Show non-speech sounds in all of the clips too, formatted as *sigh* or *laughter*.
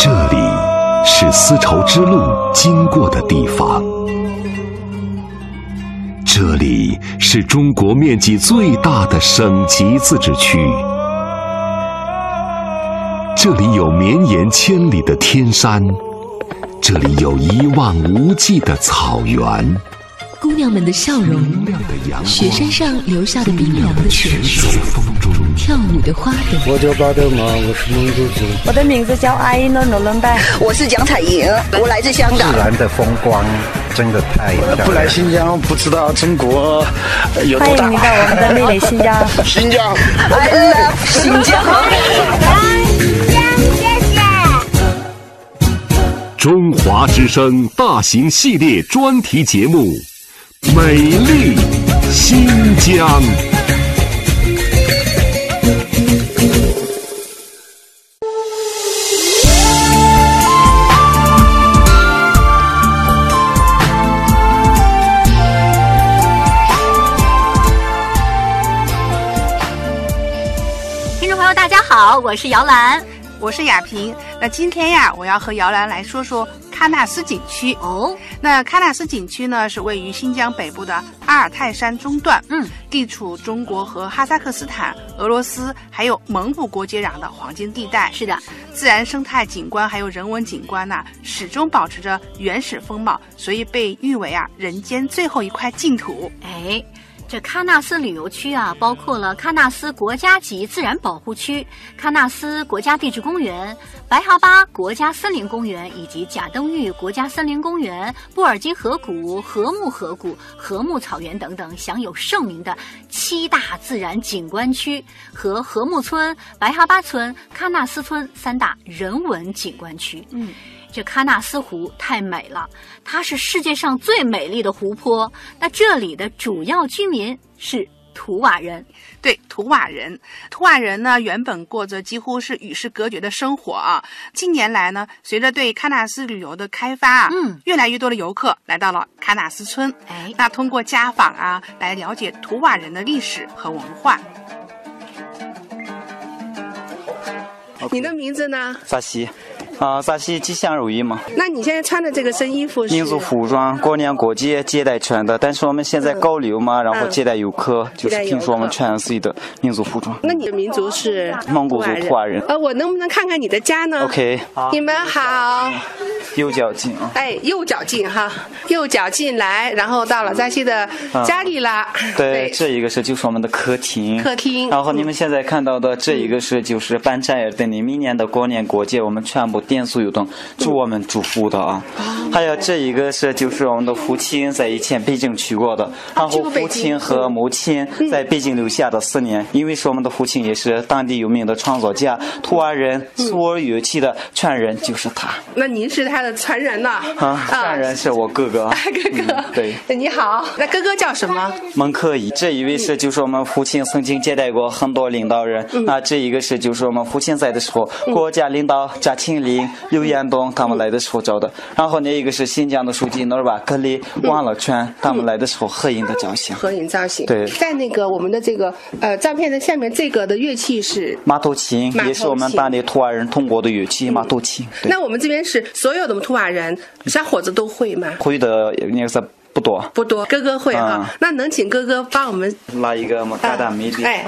这里是丝绸之路经过的地方，这里是中国面积最大的省级自治区，这里有绵延千里的天山，这里有一望无际的草原。姑娘们的笑容，雪山上留下的冰凉的泉水，跳舞的花朵。我叫巴德玛，我是蒙古族。我的名字叫阿依诺诺伦拜，我是蒋彩莹，我来自香港。自然的风光真的太漂亮。不来新疆不知道中国有多大。欢迎你到我们的美丽新疆。新疆，I love 新疆。中华之声大型系列专题节目。美丽新疆，我是姚兰，我是雅萍。那今天呀，我要和姚兰来说说。喀纳斯景区哦，那喀纳斯景区呢是位于新疆北部的阿尔泰山中段，嗯，地处中国和哈萨克斯坦、俄罗斯还有蒙古国接壤的黄金地带。是的，自然生态景观还有人文景观呢，始终保持着原始风貌，所以被誉为啊人间最后一块净土。哎。这喀纳斯旅游区啊，包括了喀纳斯国家级自然保护区、喀纳斯国家地质公园、白哈巴国家森林公园以及贾登峪国家森林公园、布尔津河谷、禾木河谷、禾木草原等等，享有盛名的七大自然景观区和禾木村、白哈巴村、喀纳斯村三大人文景观区。嗯。这喀纳斯湖太美了，它是世界上最美丽的湖泊。那这里的主要居民是图瓦人，对，图瓦人。图瓦人呢，原本过着几乎是与世隔绝的生活啊。近年来呢，随着对喀纳斯旅游的开发啊，嗯，越来越多的游客来到了喀纳斯村。哎，那通过家访啊，来了解图瓦人的历史和文化。你的名字呢？萨西。啊，陕西吉祥如意嘛。那你现在穿的这个身衣服是民族服装，过年过节接待穿的。但是我们现在高流嘛，然后接待游客，就是听说我们穿自己的民族服装。那你的民族是蒙古族土瓦人。呃，我能不能看看你的家呢？OK。你们好。右脚进啊。哎，右脚进哈，右脚进来，然后到了扎西的家里了。对，这一个是就是我们的客厅。客厅。然后你们现在看到的这一个是就是班扎尔等你明年的过年过节我们全部。点速有灯，祝我们祝福的啊！还有这一个是就是我们的父亲在以前北京去过的，然后父亲和母亲在北京留下的四年，因为是我们的父亲也是当地有名的创作家，图瓦人苏尔乐器的传人就是他。那您是他的传人呐？啊，传人是我哥哥。*laughs* 哥哥，对，你好，那哥哥叫什么？蒙克伊。这一位是就是我们父亲曾经接待过很多领导人，那这一个是就是我们父亲在的时候，国家领导扎庆林。刘延东他们来的时候照的，然后那一个是新疆的书记努尔巴克里王乐全他们来的时候合影的造型。合影造型。对，在那个我们的这个呃照片的下面，这个的乐器是马头琴，也是我们当地图瓦人通过的乐器马头琴。那我们这边是所有的图瓦人小伙子都会吗？会的那个是不多。不多，哥哥会哈。那能请哥哥帮我们拉一个嘛嘎达米的。哎。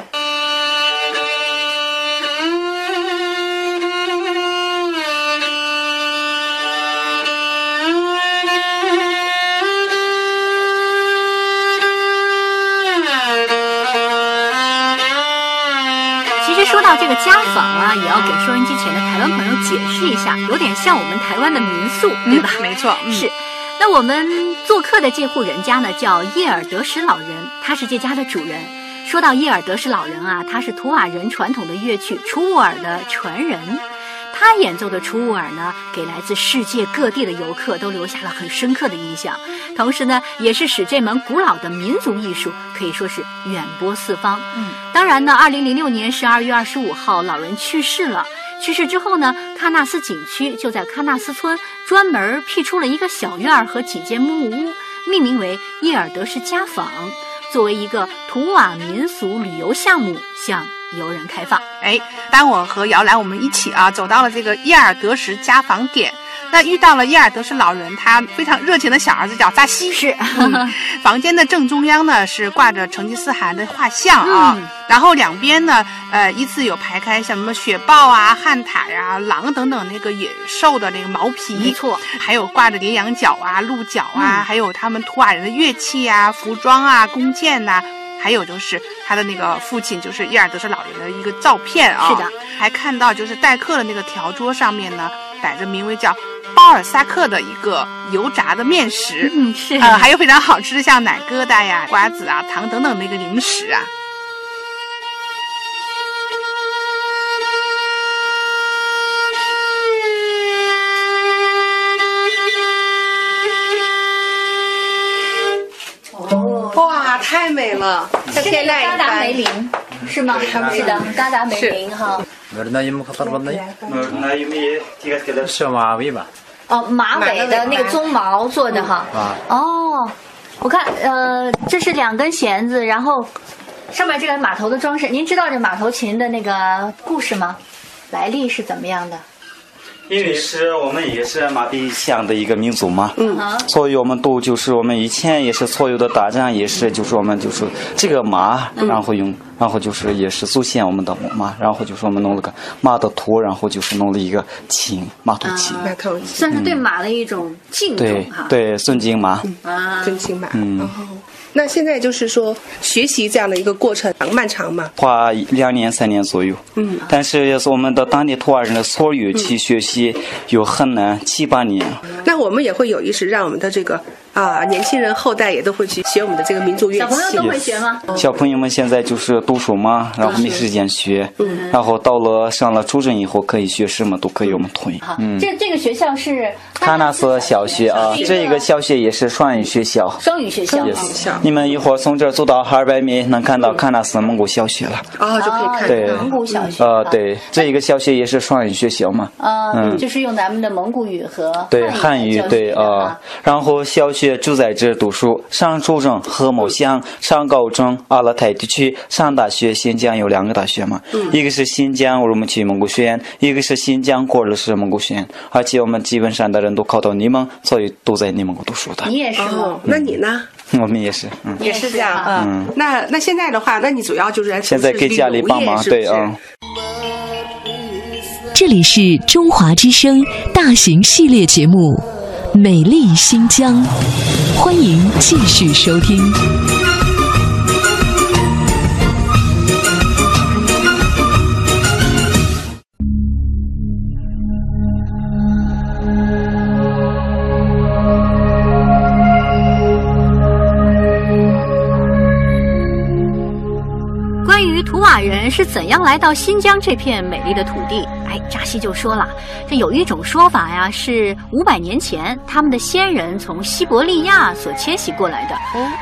这个家访啊，也要给收音机前的台湾朋友解释一下，有点像我们台湾的民宿，对吧？没错，是。那我们做客的这户人家呢，叫叶尔德什老人，他是这家的主人。说到叶尔德什老人啊，他是图瓦人传统的乐曲楚乌尔的传人。他演奏的楚舞尔呢，给来自世界各地的游客都留下了很深刻的印象，同时呢，也是使这门古老的民族艺术可以说是远播四方。嗯，当然呢，二零零六年十二月二十五号，老人去世了。去世之后呢，喀纳斯景区就在喀纳斯村专门辟出了一个小院儿和几间木屋，命名为叶尔德什家坊，作为一个图瓦民俗旅游项目向游人开放。哎，当我和姚兰我们一起啊走到了这个叶尔德什家访点。那遇到了叶尔德什老人，他非常热情的小儿子叫扎西。是，嗯、房间的正中央呢是挂着成吉思汗的画像啊，嗯、然后两边呢，呃，依次有排开像什么雪豹啊、旱獭呀、狼等等那个野兽的那个毛皮，没错，还有挂着羚羊角啊、鹿角啊，嗯、还有他们图瓦人的乐器啊、服装啊、弓箭呐、啊。还有就是他的那个父亲，就是伊尔德是老人的一个照片啊。是的，还看到就是待客的那个条桌上面呢，摆着名为叫巴尔萨克的一个油炸的面食。嗯，是。呃，还有非常好吃的像奶疙瘩呀、瓜子啊、糖等等的一个零食啊。美了！像天籁一嘎达梅林是吗？是的，嘎达梅林哈。小马尾吧。哦，马尾的那个鬃毛做的哈。啊。哦，我看呃，这是两根弦子，然后上面这个马头的装饰。您知道这马头琴的那个故事吗？来历是怎么样的？因为是我们也是马背乡的一个民族嘛，嗯，所以我们都就是我们以前也是所有的打仗也是就是我们就是这个马，然后用，然后就是也是祖先我们的马，然后就是我们弄了个马的图，然后就是弄了一个琴，马头琴，马头琴算是对马的一种敬重对哈。对，尊敬马，啊，尊敬马。嗯。哦那现在就是说，学习这样的一个过程漫长吗？花两年三年左右。嗯。但是也是我们的当地土瓦人的所有去学习，有很难七八年。那我们也会有意识让我们的这个啊年轻人后代也都会去学我们的这个民族乐器。小朋友都会学吗？小朋友们现在就是读书嘛，然后没时间学，嗯、然后到了上了初中以后可以学什么都可以我们推。嗯。这这个学校是喀纳斯小学啊，这个小学也是双语学校。双语学校。也是。你们一会儿从这儿走到二百米，能看到喀纳斯蒙古小学了。啊，就可以看对蒙古小学。呃，对，这一个小学也是双语学校嘛。嗯，就是用咱们的蒙古语和对汉语对啊，然后小学就在这读书，上初中和某乡，上高中阿勒泰地区，上大学新疆有两个大学嘛，一个是新疆乌鲁木齐蒙古学院，一个是新疆 gor 勒市蒙古学院，而且我们基本上的人都考到你们，所以都在内蒙古读书的。你也是哦？那你呢？我们也是，嗯，也是这样啊。嗯，那那现在的话，那你主要就是现在给家里帮忙，对啊。这里是中华之声大型系列节目《美丽新疆》，欢迎继续收听。人是怎样来到新疆这片美丽的土地，哎，扎西就说了，这有一种说法呀，是五百年前他们的先人从西伯利亚所迁徙过来的。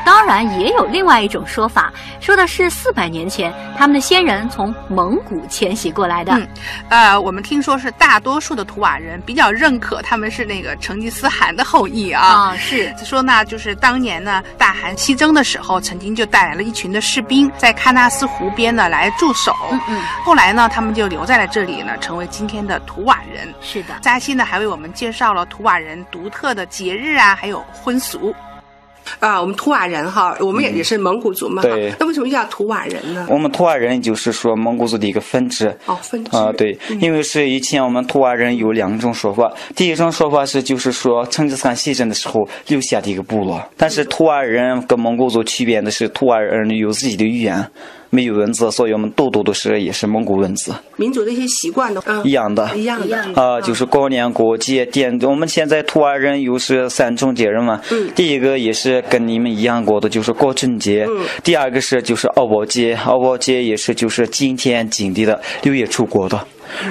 当然，也有另外一种说法，说的是四百年前他们的先人从蒙古迁徙过来的。嗯，呃，我们听说是大多数的图瓦人比较认可他们是那个成吉思汗的后裔啊。啊，是说呢，就是当年呢大汗西征的时候，曾经就带来了一群的士兵在喀纳斯湖边呢来驻守。嗯嗯。后来呢，他们就留在了这里呢，成为今天的图瓦人。是的。扎西呢还为我们介绍了图瓦人独特的节日啊，还有婚俗。啊，我们图瓦人哈，我们也也是蒙古族嘛。对。那为什么叫图瓦人呢？我们图瓦人就是说蒙古族的一个分支。哦，分支。啊，对，因为是以前我们图瓦人有两种说法，第一种说法是就是说成吉思汗西征的时候留下的一个部落，但是图瓦人跟蒙古族区别的是图瓦人有自己的语言。没有文字，所以我们读读都是也是蒙古文字。民族的一些习惯都、嗯、一样的，一样的啊，就是过年过节点。我们现在土尔人又是三种节日嘛，嗯，第一个也是跟你们一样过的，就是过春节。嗯，第二个是就是敖包节，敖包节也是就是今天今地的六月初过的。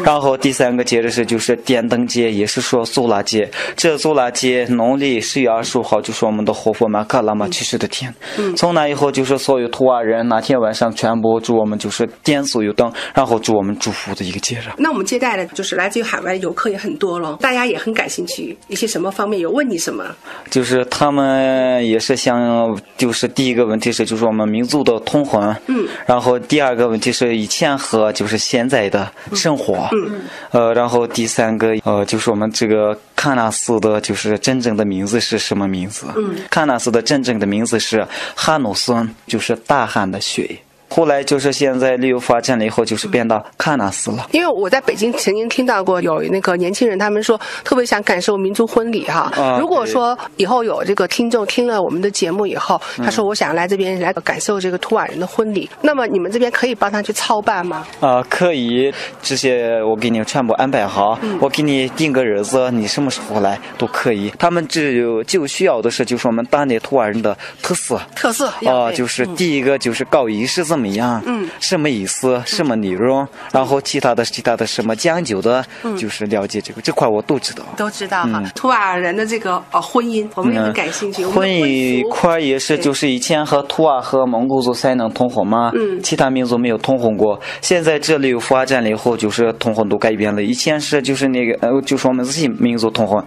然后第三个节日是就是电灯节，也是说苏拉节。这苏拉节农历十月二十五号就是我们的活佛玛卡拉玛去世的天。从那以后就是所有图瓦人那天晚上全部祝我们就是点所有灯，然后祝我们祝福的一个节日。那我们接待的就是来自于海外的游客也很多了，大家也很感兴趣，一些什么方面有问你什么？就是他们也是想，就是第一个问题是就是我们民族的通婚，嗯，然后第二个问题是以前和就是现在的生活，嗯，呃，然后第三个呃就是我们这个喀纳斯的就是真正的名字是什么名字？嗯，喀纳斯的真正的名字是哈努孙，就是大汗的水。后来就是现在旅游发展了以后，就是变到喀纳斯了。因为我在北京曾经听到过有那个年轻人，他们说特别想感受民族婚礼哈。啊如果说以后有这个听众听了我们的节目以后，他说我想来这边来感受这个图瓦人的婚礼，那么你们这边可以帮他去操办吗？啊、可以，这些我给你全部安排好，我给你定个日子，你什么时候来都可以。他们只有就需要的是，就是我们当地图瓦人的特色。特色啊、就是第一个就是搞仪式怎么样，嗯，什么意思，什么内容，然后其他的其他的什么讲究的，嗯就是了解这个这块我都知道。都知道哈嗯。图瓦人的这个呃婚姻，我们也很感兴趣。婚姻一块儿也是，就是以前和图瓦和蒙古族才能通婚嘛，嗯其他民族没有通婚过。现在这里有发展了以后，就是通婚都改变了。以前是就是那个呃，就是我们自己民族通婚，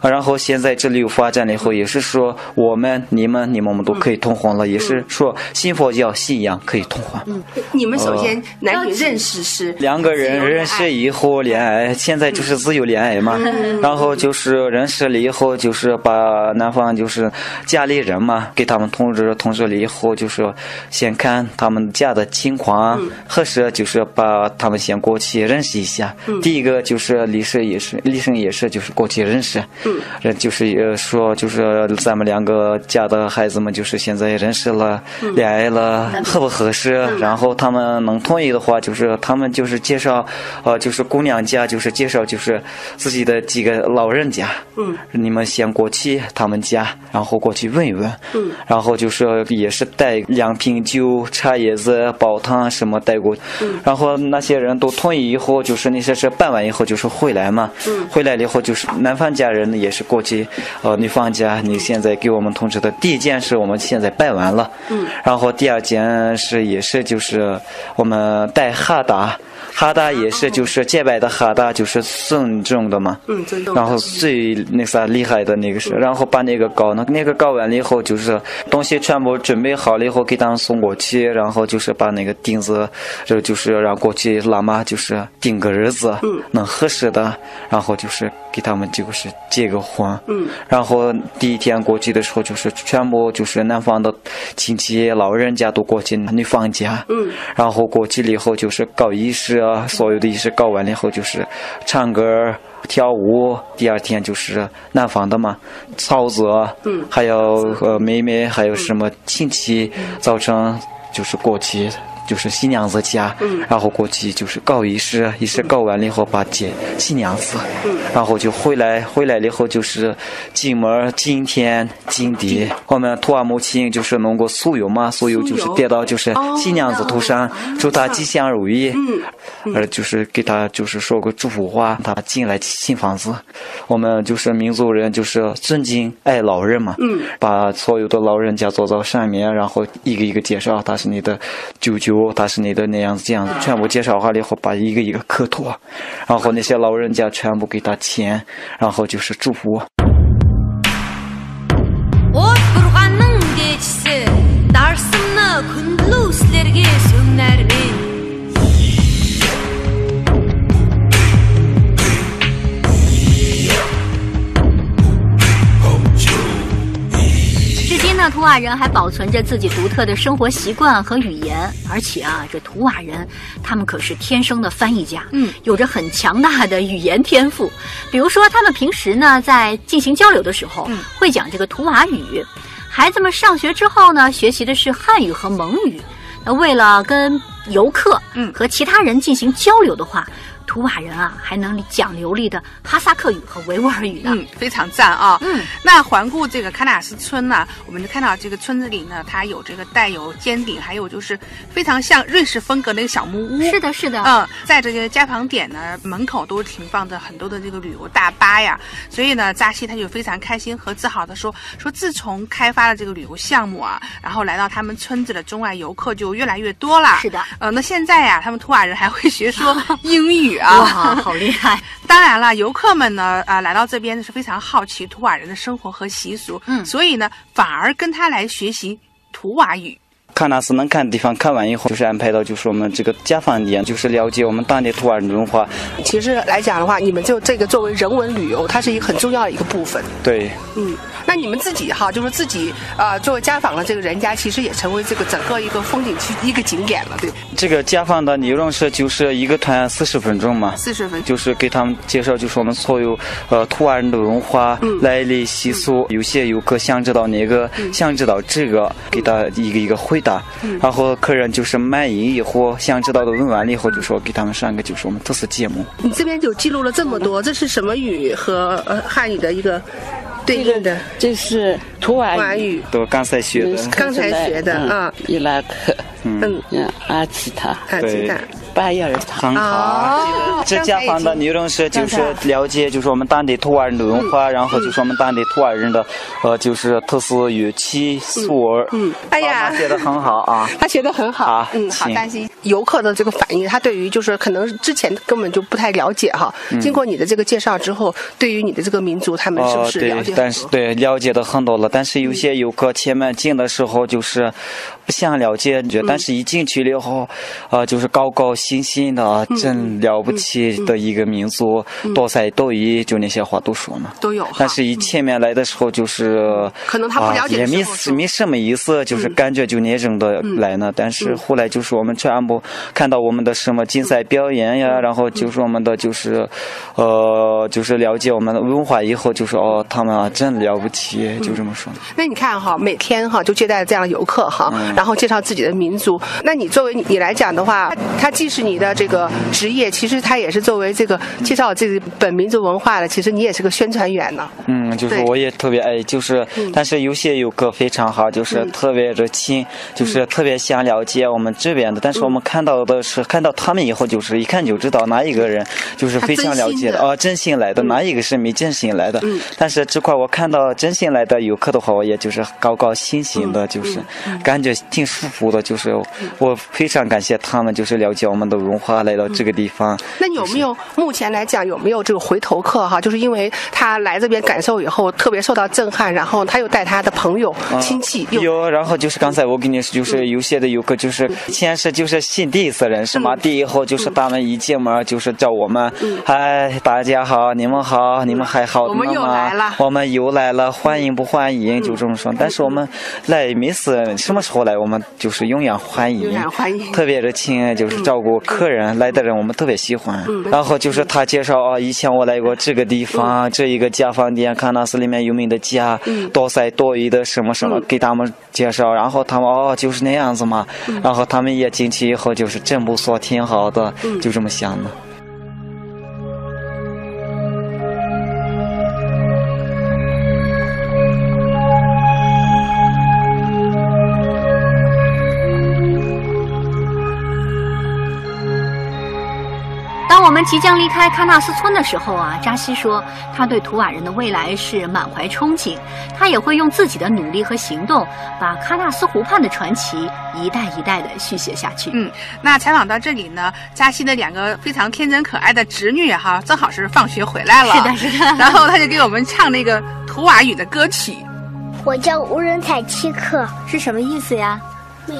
啊然后现在这里有发展了以后，也是说我们、你们、你们我们都可以通婚了，也是说信佛教、信仰可以通婚。嗯，你们首先呃男女认识是两个人认识以后恋爱，现在就是自由恋爱嘛。嗯 *laughs* 然后就是认识了以后，就是把男方就是家里人嘛，给他们通知通知了以后，就是先看他们家的情况，嗯合适就是把他们先过去认识一下。嗯第一个就是李生也是，李生也是就是过去认识，嗯呃就是呃说就是咱们两个家的孩子们就是现在认识了，嗯恋爱了，合不合适？然后他们能同意的话，就是他们就是介绍，呃，就是姑娘家就是介绍就是自己的几个老人家，嗯，你们先过去他们家，然后过去问一问，嗯，然后就是也是带两瓶酒、茶叶子、煲汤什么带过，嗯。然后那些人都同意以后，就是那些事办完以后就是回来嘛，嗯。回来了以后就是男方家人也是过去，呃，女方家你现在给我们通知的第一件事我们现在办完了，嗯。然后第二件事也是就是我们带哈达，哈达也是就是结拜的哈达就是尊重的嘛，嗯尊重然后最那啥厉害的那个是，然后把那个搞那那个搞完了以后就是东西全部准备好了以后给他们送过去，然后就是把那个钉子，这就是让过去喇嘛就是定个日子，嗯。能合适的，然后就是给他们就是结个婚，嗯。然后第一天过去的时候，就是全部就是男方的亲戚老人家都过去女方家，嗯。然后过去了以后就是搞仪式啊，所有的仪式搞完了以后就是唱歌。跳舞，第二天就是男方的嘛，嫂子，嗯。还有呃妹妹，还有什么亲戚，早晨就是过去，就是新娘子家，嗯然后过去就是搞仪式，仪式搞完了以后把接新娘子，嗯然后就回来，回来了以后就是进门、敬天、敬地。我们图瓦母亲就是弄个酥油嘛，酥油就是点到就是新娘子头上，祝她吉祥如意。嗯，呃，就是给她就是说个祝福话，她进来新房子。我们就是民族人，就是尊敬爱老人嘛。嗯，把所有的老人家坐到上面，然后一个一个介绍，他是你的舅舅，他是你的那样子这样子，全部介绍完了以后，把一个一个磕头，然后那些老人家全部给他钱，然后就是祝福。呢，图瓦人还保存着自己独特的生活习惯和语言，而且啊，这图瓦人他们可是天生的翻译家，嗯，有着很强大的语言天赋。比如说，他们平时呢在进行交流的时候，嗯会讲这个图瓦语。孩子们上学之后呢，学习的是汉语和蒙语。那为了跟游客嗯和其他人进行交流的话，图瓦人啊还能讲流利的哈萨克语和维吾尔语呢。嗯，非常赞啊。嗯，那环顾这个喀纳斯村呢，我们就看到这个村子里呢，它有这个带有尖顶，还有就是非常像瑞士风格那个小木屋。是的，是的。嗯，在这个家访点呢，门口都停放着很多的这个旅游大巴呀，所以呢，扎西他就非常开心和自豪的说，说自从开发了这个旅游项目啊，然后来到他们村子的中外游客就越来越多了。是的。呃，那现在呀，他们图瓦人还会学说 *laughs* 英语啊，哇，好厉害！*laughs* 当然了，游客们呢，啊、来到这边是非常好奇图瓦人的生活和习俗，嗯，所以呢，反而跟他来学习图瓦语。喀纳斯能看的地方看完以后，就是安排到就是我们这个家访点，就是了解我们当地土瓦人文化。其实来讲的话，你们就这个作为人文旅游，它是一个很重要的一个部分。对，嗯，那你们自己哈，就是自己啊、呃作为家访的这个人家，其实也成为这个整个一个风景区一个景点了，对。这个家访的内容是就是一个团四十分钟嘛，四十分钟就是给他们介绍就是我们所有呃图瓦人的文化、嗯来历习俗。有些游客想知道那个，想知道这个，给他一个一个回答。嗯然后客人就是满意以后，想知道的问完了以后，就说给他们上个就是我们特色节目。你这边就记录了这么多，这是什么语和呃汉语的一个对应的？这是图瓦图瓦语，都刚才学的，刚才学的啊。伊拉克，嗯。嗯，阿奇塔，阿奇塔，巴耶尔塔，很好。这家访的内容是就是了解就是我们当地图瓦人的文化，然后就是我们当地图瓦人的呃就是特色语气素儿。嗯，哎呀，写的很好啊，他写的很好。嗯，好行。担心。游客的这个反应，他对于就是可能之前根本就不太了解哈。嗯。经过你的这个介绍之后，对于你的这个民族，他们是不是了解哦对，但是对了解的很多了，但是有些游客前面进的时候就是不想了解，但是一进去了以后，呃，就是高高兴兴的，啊真了不起的一个民族，多才多艺，就那些话都说嘛。都有哈。但是，一前面来的时候，就是可能他不了解啊、也没的时候没什么意思，就是感觉就那种的来呢。但是后来就是我们全部看到我们的什么竞赛表演呀，然后就是我们的就是，呃，就是了解我们的文化以后，就说哦，他们啊真了不起，就这么说。那你看哈，每天哈就接待这样的游客哈，然后介绍自己的民族。那你作为你来讲的话，他既是你的这个职业，其实他也是作为这个介绍这个本民族文化的，其实你也是个宣传员呢。嗯，就是我也特别爱，就是，但是有些游客非常好，就是特别热情，就是特别想了解我们这边的。但是我们看到的是，看到他们以后，就是一看就知道哪一个人就是非常了解的，哦，真心来的，哪一个是没真心来的。但是这块我看到真心来的游客的话，我也就是高高兴兴的，就是感觉挺舒服的，就是我非常感谢他们，就是了解我们的文化，来到这个地方。那你有没有目前来讲有没有这个回头客哈？就是因为他来这边感受以后特别受到震撼，然后他又带他的朋友、亲戚有，然后就是刚才我跟你说，就是有些的游客就是以前是就是信第一次认识嘛，第一后就是他们一进门就是叫我们，嗨，大家好，你们好，你们还好我们又来了。我们又来了，欢迎不欢迎？就这么说。但是我们来每次什么时候来，我们就是永远欢迎，永远欢迎。特别热情，就是照顾客人来的人，我们特别喜欢。然后就是他介绍啊，以前我来过这个地方，这一个家饭店，喀纳斯里面有名的家，多才多艺的什么什么，给他们介绍。然后他们哦，就是那样子嘛。然后他们也进去以后，就是真不错，挺好的，就这么想的。即将离开喀纳斯村的时候啊，扎西说他对图瓦人的未来是满怀憧憬，他也会用自己的努力和行动，把喀纳斯湖畔的传奇一代一代的续写下去。嗯，那采访到这里呢，扎西的两个非常天真可爱的侄女哈，正好是放学回来了，是的是的然后他就给我们唱那个图瓦语的歌曲。我叫无人采七克，是什么意思呀？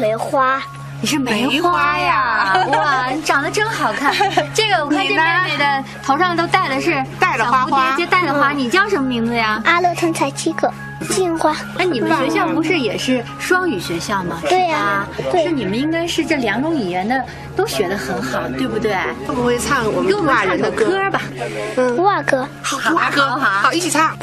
梅花。你是梅梅花花呀哇，你长得真好看。这个我看这妹妹的头上都戴的是戴了花花小蝴蝶结戴的花。你叫什么名字呀？阿勒腾才七个，进化。那你们学校不是也是双语学校吗？对呀是你们应该是这两种语言的都学得很好，对不对？会不会唱我们图给我们唱首瓦人的歌？歌吧。图瓦歌。图瓦歌，好，一起唱。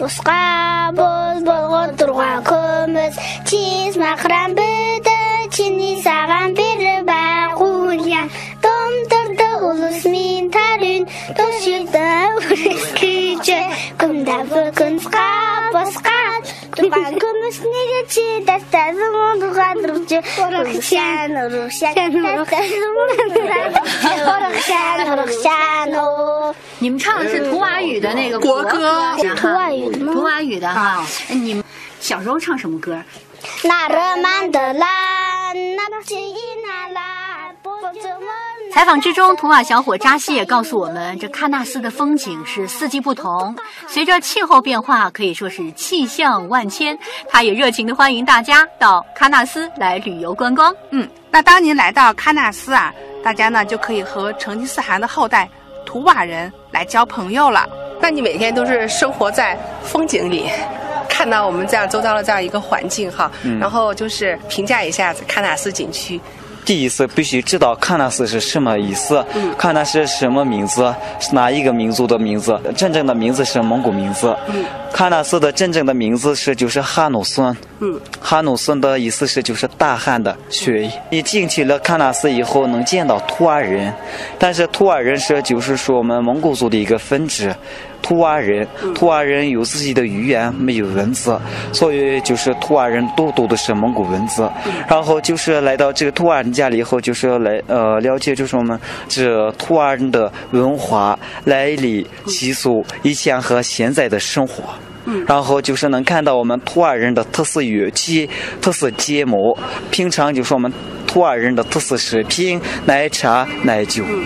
你们唱的是图瓦语的那个国歌，然图瓦语的哈，你们小时候唱什么歌？采访之中，图瓦小伙扎西也告诉我们，这喀纳斯的风景是四季不同，随着气候变化，可以说是气象万千。他也热情的欢迎大家到喀纳斯来旅游观光。嗯，那当您来到喀纳斯啊，大家呢就可以和成吉思汗的后代图瓦人来交朋友了。那你每天都是生活在风景里，看到我们这样周遭的这样一个环境哈，嗯然后就是评价一下喀纳斯景区。第一次必须知道喀纳斯是什么意思，喀纳斯是什么名字，是哪一个民族的名字？真正的名字是蒙古名字。喀纳斯的真正的名字是就是哈努孙。嗯，哈努孙的意思是就是大汉的血。你进去了喀纳斯以后，能见到图尔人，但是图尔人是就是说我们蒙古族的一个分支。图瓦人，图瓦人有自己的语言，没有文字，所以就是图瓦人都读的是蒙古文字。然后就是来到这个图瓦人家里以后，就是来呃了解就是我们这图瓦人的文化来历、习俗，以前和现在的生活。然后就是能看到我们图瓦人的特色乐器、特色节目，平常就是我们图瓦人的特色食品，奶茶、奶酒。嗯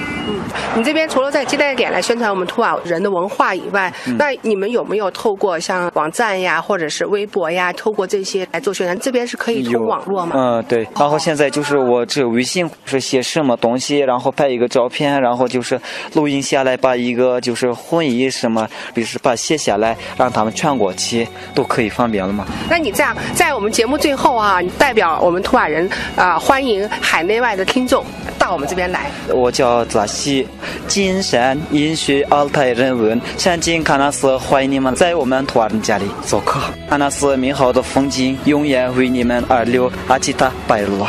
你这边除了在接待点来宣传我们土瓦人的文化以外，嗯那你们有没有透过像网站呀，或者是微博呀，透过这些来做宣传？这边是可以通网络吗？嗯，对。然后现在就是我只有微信是写什么东西，然后拍一个照片，然后就是录音下来，把一个就是婚仪什么，比如说把写下来，让他们传过去，都可以方便了嘛。那你这样，在我们节目最后啊，你代表我们土瓦人啊、欢迎海内外的听众到我们这边来。我叫扎西，金山饮水阿泰人文山景喀纳斯，欢迎你们在我们土瓦人家里做客。喀纳斯美好的风景永远为你们而留，阿吉塔拜罗！